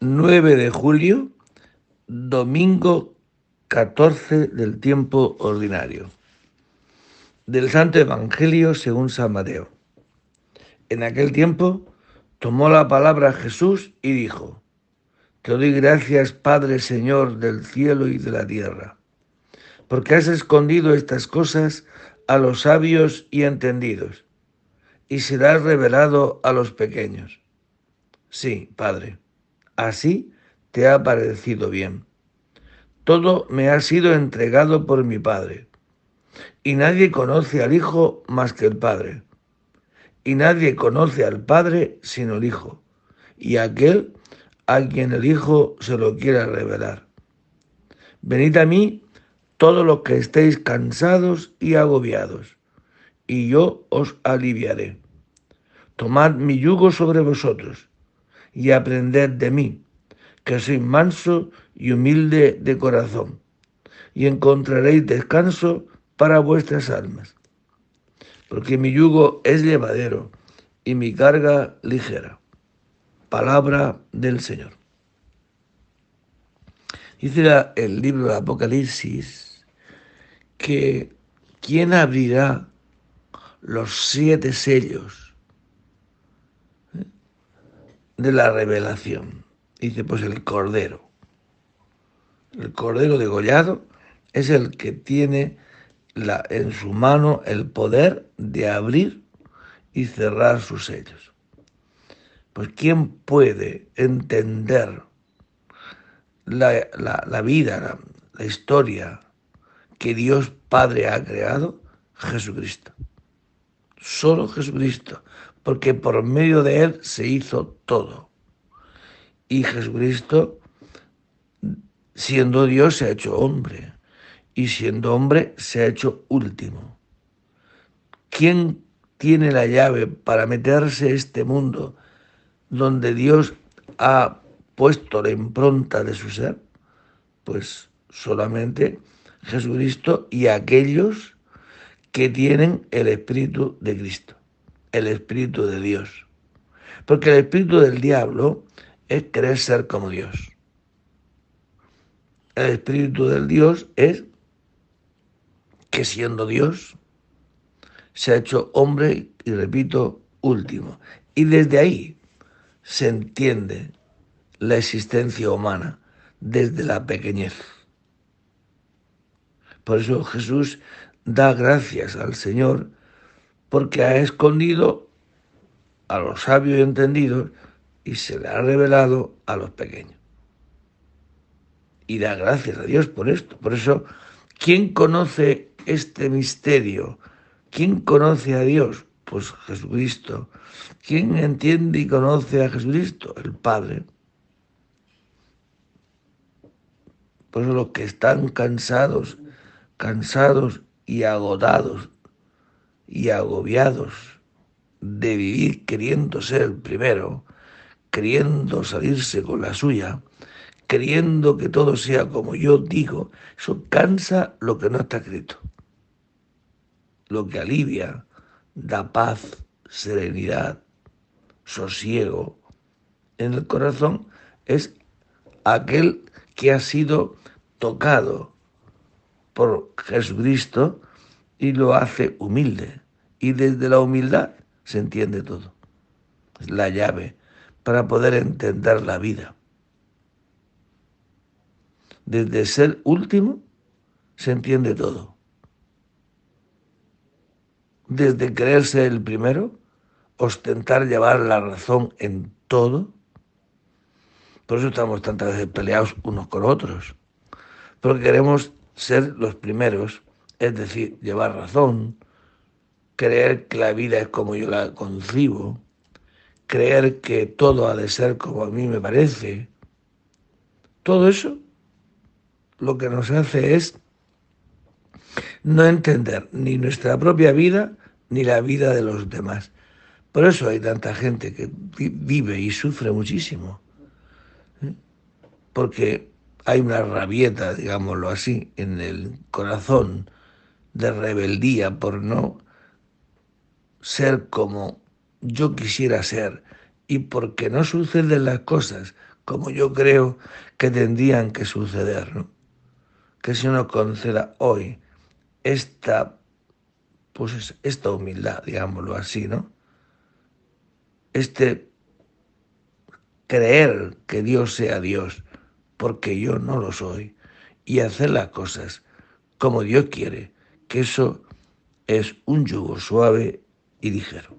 9 de julio, domingo 14 del tiempo ordinario. Del Santo Evangelio según San Mateo. En aquel tiempo tomó la palabra Jesús y dijo, Te doy gracias, Padre Señor del cielo y de la tierra, porque has escondido estas cosas a los sabios y entendidos, y serás revelado a los pequeños. Sí, Padre así te ha parecido bien. Todo me ha sido entregado por mi Padre, y nadie conoce al Hijo más que el Padre, y nadie conoce al Padre sino el Hijo, y aquel a quien el Hijo se lo quiera revelar. Venid a mí todos los que estéis cansados y agobiados, y yo os aliviaré. Tomad mi yugo sobre vosotros y aprended de mí, que soy manso y humilde de corazón, y encontraréis descanso para vuestras almas. Porque mi yugo es llevadero y mi carga ligera. Palabra del Señor. Dice el libro de Apocalipsis que ¿quién abrirá los siete sellos de la revelación. Dice, pues el cordero. El cordero degollado es el que tiene la, en su mano el poder de abrir y cerrar sus sellos. Pues ¿quién puede entender la, la vida, la, la historia que Dios Padre ha creado? Jesucristo. Solo Jesucristo porque por medio de Él se hizo todo. Y Jesucristo, siendo Dios, se ha hecho hombre. Y siendo hombre, se ha hecho último. ¿Quién tiene la llave para meterse este mundo donde Dios ha puesto la impronta de su ser? Pues solamente Jesucristo y aquellos que tienen el Espíritu de Cristo el Espíritu de Dios. Porque el Espíritu del diablo es querer ser como Dios. El Espíritu del Dios es que siendo Dios se ha hecho hombre y repito, último. Y desde ahí se entiende la existencia humana, desde la pequeñez. Por eso Jesús da gracias al Señor porque ha escondido a los sabios y entendidos y se le ha revelado a los pequeños. Y da gracias a Dios por esto. Por eso, ¿quién conoce este misterio? ¿Quién conoce a Dios? Pues Jesucristo. ¿Quién entiende y conoce a Jesucristo? El Padre. Por eso los que están cansados, cansados y agotados y agobiados de vivir queriendo ser el primero, queriendo salirse con la suya, queriendo que todo sea como yo digo, eso cansa lo que no está escrito. Lo que alivia, da paz, serenidad, sosiego en el corazón es aquel que ha sido tocado por Jesucristo y lo hace humilde. Y desde la humildad se entiende todo. Es la llave para poder entender la vida. Desde ser último se entiende todo. Desde creerse el primero, ostentar llevar la razón en todo. Por eso estamos tantas veces peleados unos con otros. Porque queremos ser los primeros es decir, llevar razón, creer que la vida es como yo la concibo, creer que todo ha de ser como a mí me parece. Todo eso lo que nos hace es no entender ni nuestra propia vida ni la vida de los demás. Por eso hay tanta gente que vive y sufre muchísimo. ¿eh? Porque hay una rabieta, digámoslo así, en el corazón de rebeldía por no ser como yo quisiera ser y porque no suceden las cosas como yo creo que tendrían que suceder, ¿no? Que se nos conceda hoy esta, pues esta humildad, digámoslo así, ¿no? Este creer que Dios sea Dios, porque yo no lo soy, y hacer las cosas como Dios quiere, que eso es un yugo suave y ligero.